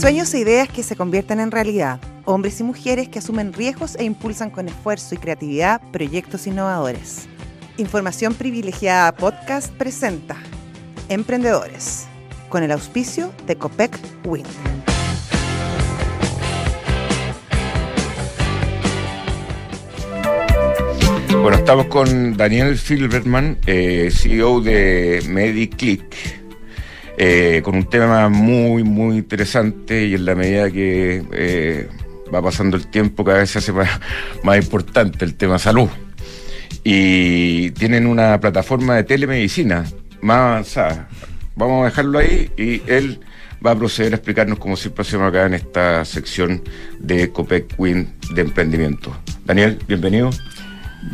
Sueños e ideas que se convierten en realidad. Hombres y mujeres que asumen riesgos e impulsan con esfuerzo y creatividad proyectos innovadores. Información privilegiada Podcast presenta Emprendedores con el auspicio de Copec Wind. Bueno, estamos con Daniel Filberman, eh, CEO de MediClick eh, con un tema muy, muy interesante y en la medida que eh, va pasando el tiempo cada vez se hace más, importante el tema salud. Y tienen una plataforma de telemedicina más avanzada. Vamos a dejarlo ahí y él va a proceder a explicarnos cómo siempre hacemos acá en esta sección de Copec Win de emprendimiento. Daniel, bienvenido.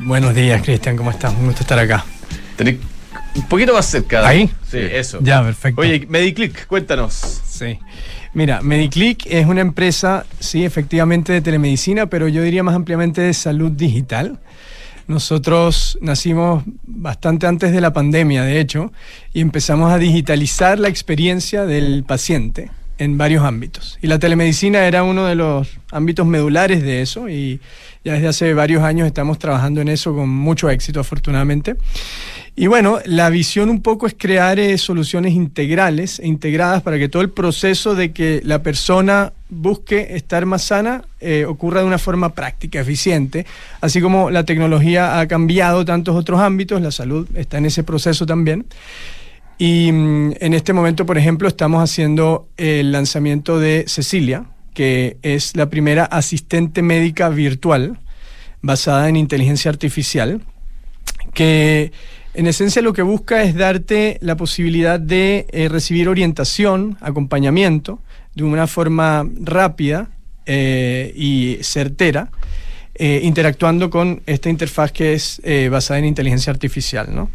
Buenos días, Cristian, ¿cómo estás? Un gusto estar acá. Un poquito más cerca. ¿Ahí? Sí, eso. Ya, perfecto. Oye, MediClick, cuéntanos. Sí. Mira, MediClick es una empresa, sí, efectivamente de telemedicina, pero yo diría más ampliamente de salud digital. Nosotros nacimos bastante antes de la pandemia, de hecho, y empezamos a digitalizar la experiencia del paciente en varios ámbitos. Y la telemedicina era uno de los ámbitos medulares de eso y ya desde hace varios años estamos trabajando en eso con mucho éxito, afortunadamente. Y bueno, la visión un poco es crear eh, soluciones integrales e integradas para que todo el proceso de que la persona busque estar más sana eh, ocurra de una forma práctica, eficiente. Así como la tecnología ha cambiado tantos otros ámbitos, la salud está en ese proceso también. Y mm, en este momento, por ejemplo, estamos haciendo el lanzamiento de Cecilia, que es la primera asistente médica virtual basada en inteligencia artificial, que en esencia lo que busca es darte la posibilidad de eh, recibir orientación, acompañamiento, de una forma rápida eh, y certera, eh, interactuando con esta interfaz que es basada en inteligencia artificial, ¿no?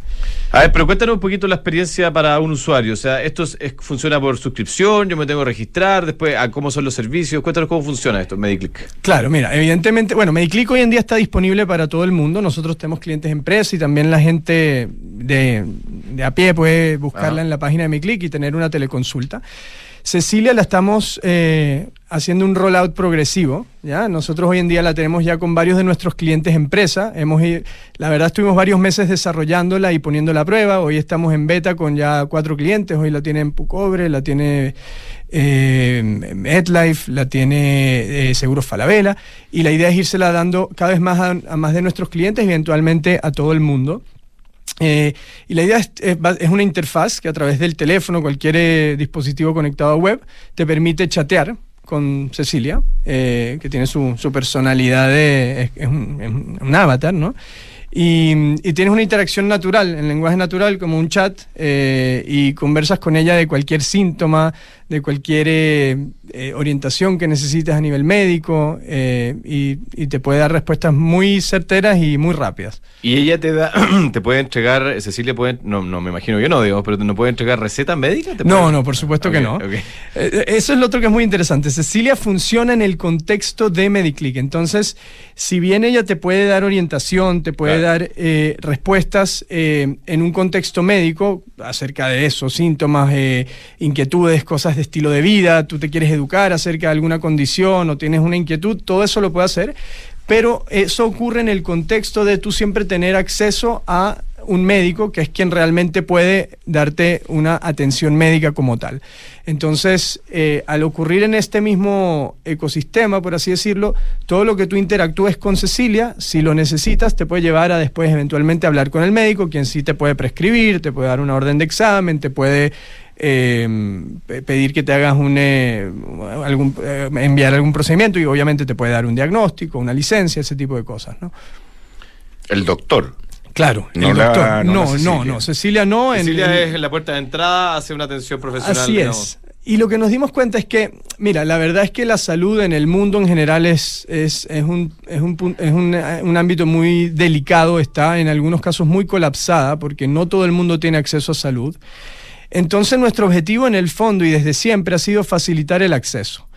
A ver, pero cuéntanos un poquito la experiencia para un usuario. O sea, esto funciona por suscripción, yo me tengo que registrar, después a cómo son los servicios. Cuéntanos cómo funciona esto, MediClick. Claro, mira, evidentemente, bueno, MediClick hoy en día está disponible para todo el mundo. Nosotros tenemos clientes empresas y también la gente de, a pie puede buscarla en la página de MediClick y tener una teleconsulta. Cecilia la estamos eh, haciendo un rollout progresivo. ¿ya? Nosotros hoy en día la tenemos ya con varios de nuestros clientes empresa. Hemos, la verdad estuvimos varios meses desarrollándola y poniéndola a prueba. Hoy estamos en beta con ya cuatro clientes. Hoy la tiene Pucobre, la tiene eh, MedLife, la tiene eh, Seguros Falabella. Y la idea es írsela dando cada vez más a, más de nuestros clientes y eventualmente a todo el mundo. Eh, y la idea es, es, una interfaz que a través del teléfono, cualquier eh, dispositivo conectado a web, te permite chatear con Cecilia, eh, que tiene su, su personalidad, de, es, un, un, avatar, ¿no? Y, tienes una interacción natural, en lenguaje natural, como un chat, eh, y conversas con ella de cualquier síntoma, de cualquier eh, eh, orientación que necesites a nivel médico, y, te puede dar respuestas muy certeras y muy rápidas. Y ella te da, te puede entregar, Cecilia puede, no, no me imagino yo no, digo, pero no puede entregar recetas médicas. No, no, por supuesto que no. eso es lo otro que es muy interesante. Cecilia funciona en el contexto de Mediclick. Entonces, si bien ella te puede dar orientación, te puede dar eh, respuestas eh, en un contexto médico acerca de eso, síntomas, eh, inquietudes, cosas de estilo de vida, tú te quieres educar acerca de alguna condición o tienes una inquietud, todo eso lo puede hacer, pero eso ocurre en el contexto de tú siempre tener acceso a un médico que es quien realmente puede darte una atención médica como tal. Entonces, eh, al ocurrir en este mismo ecosistema, por así decirlo, todo lo que tú interactúes con Cecilia, si lo necesitas, te puede llevar a después eventualmente hablar con el médico, quien sí te puede prescribir, te puede dar una orden de examen, te puede em, pedir que te hagas un eh, algún, eh, enviar algún procedimiento y obviamente te puede dar un diagnóstico, una licencia, ese tipo de cosas, ¿no? El doctor. Claro, no, doctor. no, no, no, Cecilia no. Cecilia es la puerta de entrada hace una atención profesional. Así es. Y lo que nos dimos cuenta es que, mira, la verdad es que la salud en el mundo en general es, es, es, un, es, un, es un, un, ámbito muy delicado, está en algunos casos muy colapsada, porque no todo el mundo tiene acceso a salud. Entonces nuestro objetivo en el fondo y desde siempre ha sido facilitar el acceso.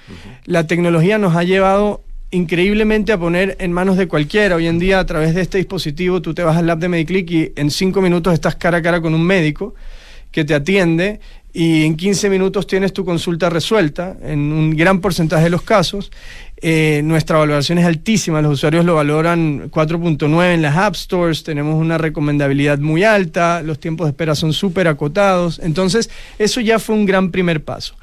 La tecnología nos ha llevado increíblemente a poner en manos de cualquiera. Hoy en día, a través de este dispositivo, tú te vas al lab de Mediclick y en cinco minutos estás cara a cara con un médico que te atiende y en 15 minutos tienes tu consulta resuelta, en un gran porcentaje de los casos. Eh, nuestra valoración es altísima, los usuarios lo valoran 4.9 en las App Stores, tenemos una recomendabilidad muy alta, los tiempos de espera son súper acotados, entonces eso ya fue un gran primer paso.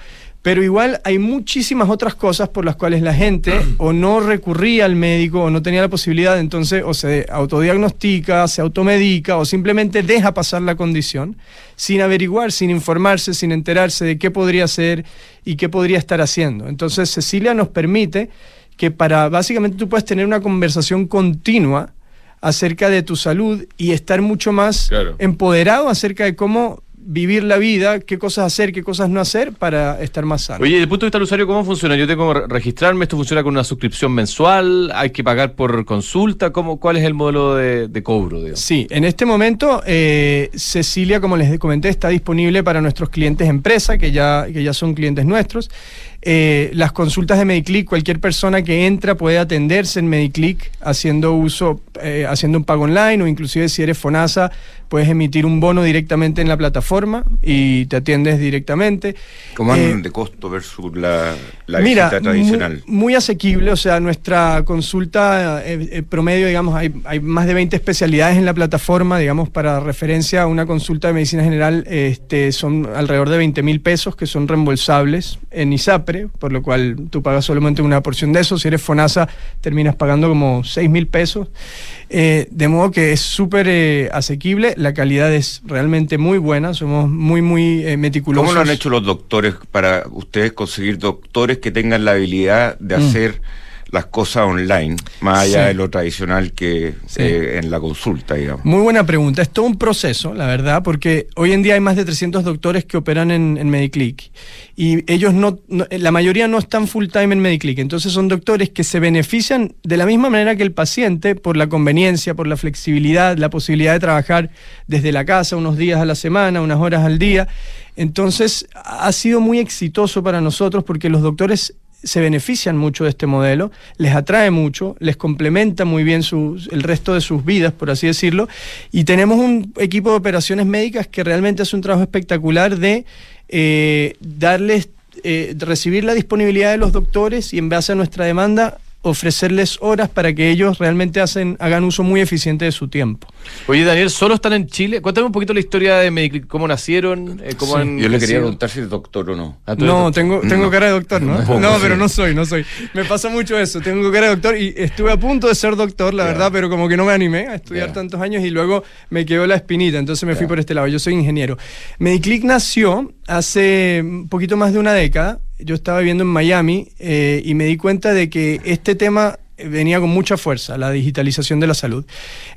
Pero igual hay muchísimas otras cosas por las cuales la gente o no recurría al médico o no tenía la posibilidad, entonces o se autodiagnostica, se automedica o simplemente deja pasar la condición sin averiguar, sin informarse, sin enterarse de qué podría ser y qué podría estar haciendo. Entonces Cecilia nos permite que para básicamente tú puedes tener una conversación continua acerca de tu salud y estar mucho más empoderado acerca de cómo vivir la vida, qué cosas hacer, qué cosas no hacer para estar más sano. Oye, desde el punto de vista del usuario, ¿cómo funciona? Yo tengo que registrarme, esto funciona con una suscripción mensual, hay que pagar por consulta, ¿Cómo, ¿cuál es el modelo de, cobro? Sí, en este momento eh, Cecilia, como les comenté, está disponible para nuestros clientes empresa, que ya, que ya son clientes nuestros. Eh, las consultas de Mediclick, cualquier persona que entra puede atenderse en Mediclick haciendo uso, eh, haciendo un pago online o inclusive si eres FONASA puedes emitir un bono directamente en la plataforma y te atiendes directamente. ¿Cómo andan eh, de costo versus la, la visita tradicional? Muy, asequible, o sea, nuestra consulta promedio, digamos, hay, hay, más de 20 especialidades en la plataforma, digamos, para referencia a una consulta de medicina general, este, son alrededor de 20 mil pesos que son reembolsables en Por lo cual tú pagas solamente una porción de eso. Si eres FONASA, terminas pagando como 6 mil pesos. Eh, de modo que es súper eh, asequible, la calidad es realmente muy buena, somos muy, muy eh, meticulosos. ¿Cómo lo han hecho los doctores para ustedes conseguir doctores que tengan la habilidad de mm. Las cosas online, más allá de lo tradicional que eh, en la consulta, digamos. Muy buena pregunta. Es todo un proceso, la verdad, porque hoy en día hay más de 300 doctores que operan en, en Mediclick y ellos no, la mayoría no están full time en Mediclick, entonces son doctores que se benefician de la misma manera que el paciente por la conveniencia, por la flexibilidad, la posibilidad de trabajar desde la casa unos días a la semana, unas horas al día. Entonces ha sido muy exitoso para nosotros porque los doctores se benefician mucho de este modelo, les atrae mucho, les complementa muy bien el resto de sus vidas, por así decirlo, y tenemos un equipo de operaciones médicas que realmente hace un trabajo espectacular de eh, darles, eh, recibir la disponibilidad de los doctores y en base a nuestra demanda ofrecerles horas para que ellos realmente hacen, hagan uso muy eficiente de su tiempo. Oye, Daniel, ¿solo están en Chile? Cuéntame un poquito la historia de Mediclip, cómo nacieron, eh, cómo Yo le quería preguntar si es doctor o no. Ah, no, tengo, tengo cara de doctor, ¿no? No, pero no soy, no soy. Me pasa mucho eso, tengo cara de doctor y estuve a punto de ser doctor, la verdad, pero como que no me animé a estudiar tantos años y luego me quedó la espinita, entonces me fui por este lado. Yo soy ingeniero. Mediclick nació hace un poquito más de una década yo estaba viviendo en Miami eh, y me di cuenta de que este tema venía con mucha fuerza, la digitalización de la salud.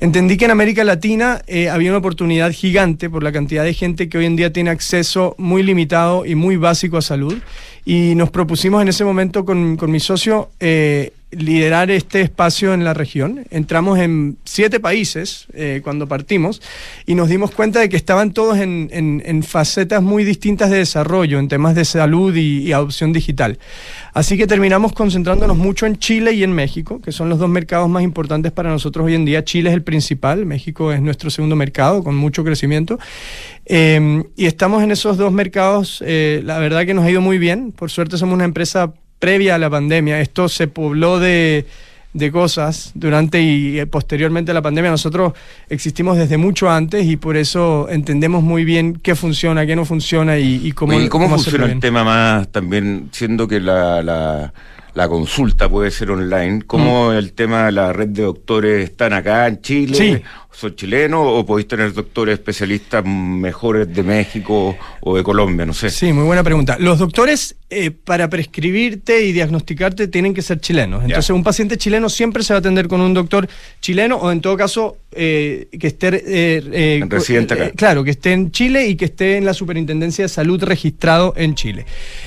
Entendí que en América Latina eh, había una oportunidad gigante por la cantidad de gente que hoy en día tiene acceso muy limitado y muy básico a salud. Y nos propusimos en ese momento con, con mi socio eh, liderar este espacio en la región. Entramos en siete países eh, cuando partimos y nos dimos cuenta de que estaban todos en, en, facetas muy distintas de desarrollo, en temas de salud y, adopción digital. Así que terminamos concentrándonos mucho en Chile y en México, que son los dos mercados más importantes para nosotros hoy en día. Chile es el principal, México es nuestro segundo mercado con mucho crecimiento. Eh, y estamos en esos dos mercados, eh, la verdad que nos ha ido muy bien. Por suerte somos una empresa previa a la pandemia. Esto se pobló de, cosas durante y posteriormente a la pandemia. Nosotros existimos desde mucho antes y por eso entendemos muy bien qué funciona, qué no funciona y, cómo, cómo, funciona el tema más también, siendo que la, la, la consulta puede ser online, cómo mm. el tema de la red de doctores están acá en Chile. Sí ¿Son chilenos o podéis tener doctores especialistas mejores de México o de Colombia? No sé. Sí, muy buena pregunta. Los doctores, eh, para prescribirte y diagnosticarte, tienen que ser chilenos. Entonces, un paciente chileno siempre se va a atender con un doctor chileno o, en todo caso, eh, que esté. Eh, residente acá. claro, que esté en Chile y que esté en la Superintendencia de Salud registrado en Chile.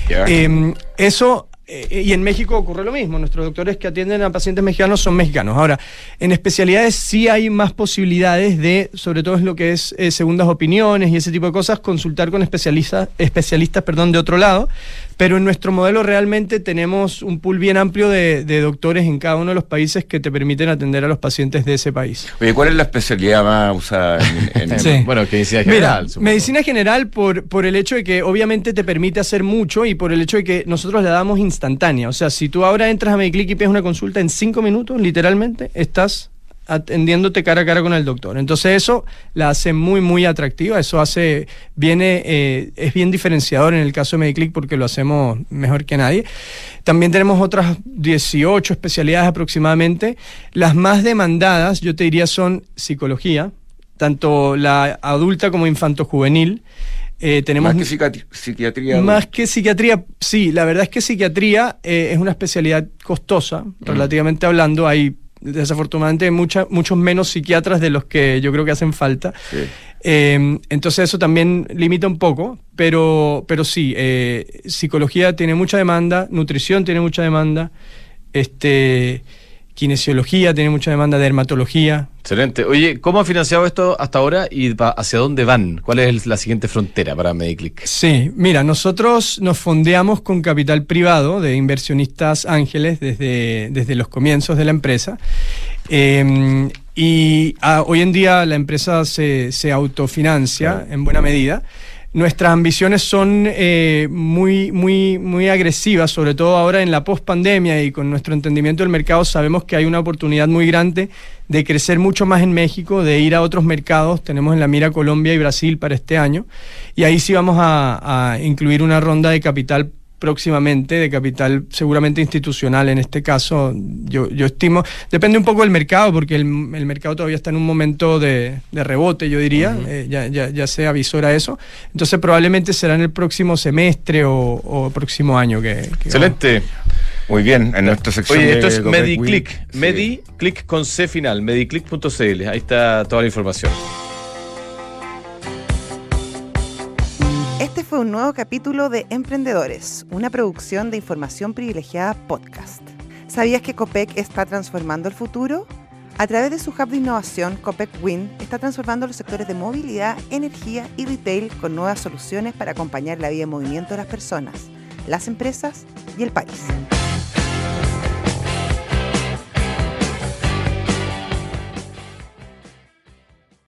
Em, eso eh, y en México ocurre lo mismo, nuestros doctores que atienden a pacientes mexicanos son mexicanos. Ahora, en especialidades sí hay más posibilidades de, sobre todo es lo que es eh, segundas opiniones y ese tipo de cosas, consultar con especialistas, especialistas perdón, de otro lado, pero en nuestro modelo realmente tenemos un pool bien amplio de, de doctores en cada uno de los países que te permiten atender a los pacientes de ese país. Oye, ¿cuál es la especialidad más usada en, en- Sí. Bueno, que medicina Mira, general. supongo. medicina general por, por el hecho de que obviamente te permite hacer mucho y por el hecho de que nosotros la damos instantánea. O sea, si tú ahora entras a Mediclick y pides una consulta en cinco minutos, literalmente estás atendiéndote cara a cara con el doctor. Entonces eso la hace muy, muy atractiva. Eso hace, viene, eh, es bien diferenciador en el caso de Mediclick porque lo hacemos mejor que nadie. También tenemos otras 18 especialidades aproximadamente. Las más demandadas, yo te diría, son psicología, tanto la adulta como infanto-juvenil. Eh, tenemos más que psiquiatría. más que psiquiatría, sí, la verdad es que psiquiatría eh, es una especialidad costosa, relativamente hablando. Hay desafortunadamente mucha- muchos menos psiquiatras de los que yo creo que hacen falta. Sí. Eh, entonces eso también limita un poco, pero, pero sí, eh, psicología tiene mucha demanda, nutrición tiene mucha demanda, este, kinesiología tiene mucha demanda, dermatología. Excelente. Oye, ¿cómo ha financiado esto hasta ahora y hacia dónde van? ¿Cuál es la siguiente frontera para Mediclick? Sí, mira, nosotros nos fondeamos con capital privado de inversionistas ángeles desde, desde los comienzos de la empresa. Eh, y ah, hoy en día la empresa se, se autofinancia en buena medida. Nuestras ambiciones son eh, muy, muy, muy agresivas, sobre todo ahora en la pospandemia y con nuestro entendimiento del mercado sabemos que hay una oportunidad muy grande de crecer mucho más en México, de ir a otros mercados. Tenemos en la mira Colombia y Brasil para este año. Y ahí sí vamos a, a incluir una ronda de capital próximamente, de capital seguramente institucional en este caso. Yo, yo estimo, depende un poco del mercado, porque el, el mercado todavía está en un momento de, de rebote, yo diría, eh, ya, ya, ya se avisora eso. Entonces probablemente será en el próximo semestre o, o próximo año que... que Excelente. Muy bien, en nuestra sección. Oye, de esto es MediClick. Sí. MediClick con C final, mediclick.cl. Ahí está toda la información. Un nuevo capítulo de Emprendedores, una producción de información privilegiada podcast. ¿Sabías que Copec está transformando el futuro? A través de su hub de innovación, Copec Win está transformando los sectores de movilidad, energía y retail con nuevas soluciones para acompañar la vida en movimiento de las personas, las empresas y el país.